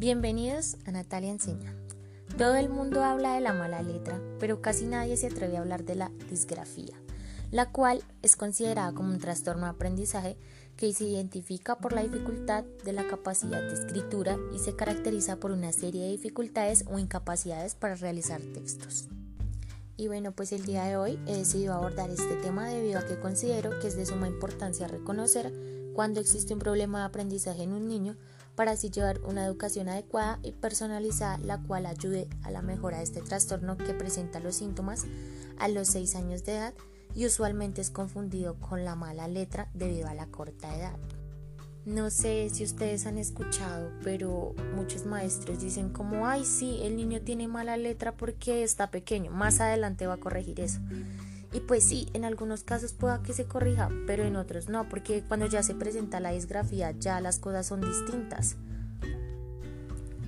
Bienvenidos a Natalia Enseña. Todo el mundo habla de la mala letra, pero casi nadie se atreve a hablar de la disgrafía, la cual es considerada como un trastorno de aprendizaje que se identifica por la dificultad de la capacidad de escritura y se caracteriza por una serie de dificultades o incapacidades para realizar textos. Y bueno, pues el día de hoy he decidido abordar este tema debido a que considero que es de suma importancia reconocer cuando existe un problema de aprendizaje en un niño para así llevar una educación adecuada y personalizada la cual ayude a la mejora de este trastorno que presenta los síntomas a los 6 años de edad y usualmente es confundido con la mala letra debido a la corta edad. No sé si ustedes han escuchado, pero muchos maestros dicen como, ay, sí, el niño tiene mala letra porque está pequeño, más adelante va a corregir eso. Y pues sí, en algunos casos pueda que se corrija, pero en otros no, porque cuando ya se presenta la disgrafía ya las cosas son distintas.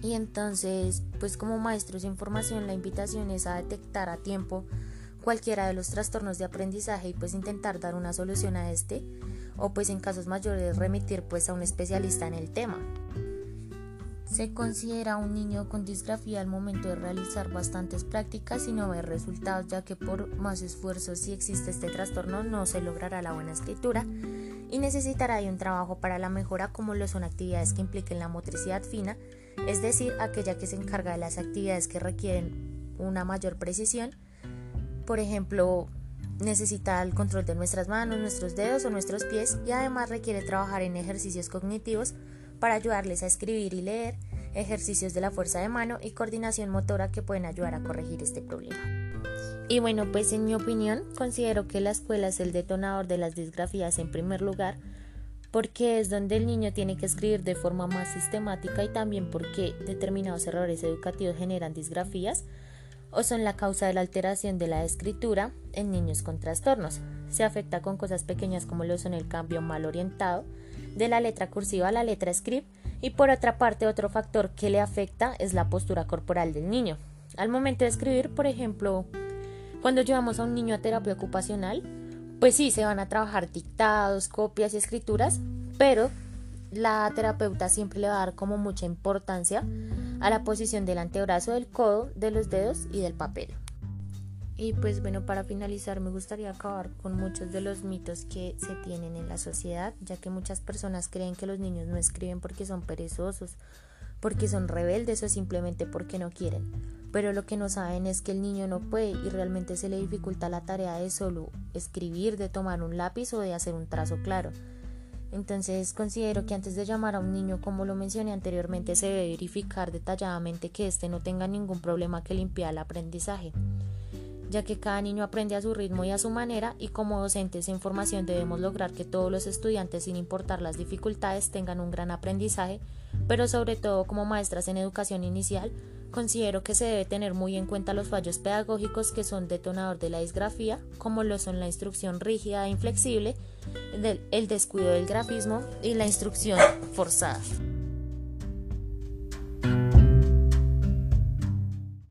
Y entonces, pues como maestros en formación, la invitación es a detectar a tiempo cualquiera de los trastornos de aprendizaje y pues intentar dar una solución a este o pues en casos mayores remitir pues a un especialista en el tema. Se considera un niño con disgrafía al momento de realizar bastantes prácticas y no ver resultados, ya que por más esfuerzo si existe este trastorno no se logrará la buena escritura y necesitará de un trabajo para la mejora como lo son actividades que impliquen la motricidad fina, es decir, aquella que se encarga de las actividades que requieren una mayor precisión, por ejemplo, necesita el control de nuestras manos, nuestros dedos o nuestros pies y además requiere trabajar en ejercicios cognitivos para ayudarles a escribir y leer, ejercicios de la fuerza de mano y coordinación motora que pueden ayudar a corregir este problema. Y bueno, pues en mi opinión considero que la escuela es el detonador de las disgrafías en primer lugar, porque es donde el niño tiene que escribir de forma más sistemática y también porque determinados errores educativos generan disgrafías, o son la causa de la alteración de la escritura en niños con trastornos. Se afecta con cosas pequeñas como lo son el cambio mal orientado de la letra cursiva a la letra script y por otra parte otro factor que le afecta es la postura corporal del niño. Al momento de escribir, por ejemplo, cuando llevamos a un niño a terapia ocupacional, pues sí, se van a trabajar dictados, copias y escrituras, pero la terapeuta siempre le va a dar como mucha importancia a la posición del antebrazo, del codo, de los dedos y del papel. Y pues bueno, para finalizar me gustaría acabar con muchos de los mitos que se tienen en la sociedad, ya que muchas personas creen que los niños no escriben porque son perezosos, porque son rebeldes o simplemente porque no quieren. Pero lo que no saben es que el niño no puede y realmente se le dificulta la tarea de solo escribir, de tomar un lápiz o de hacer un trazo claro. Entonces considero que antes de llamar a un niño, como lo mencioné anteriormente, se debe verificar detalladamente que éste no tenga ningún problema que le impida el aprendizaje, ya que cada niño aprende a su ritmo y a su manera y como docentes en formación debemos lograr que todos los estudiantes, sin importar las dificultades, tengan un gran aprendizaje, pero sobre todo como maestras en educación inicial, considero que se debe tener muy en cuenta los fallos pedagógicos que son detonador de la disgrafía, como lo son la instrucción rígida e inflexible, el descuido del grafismo y la instrucción forzada.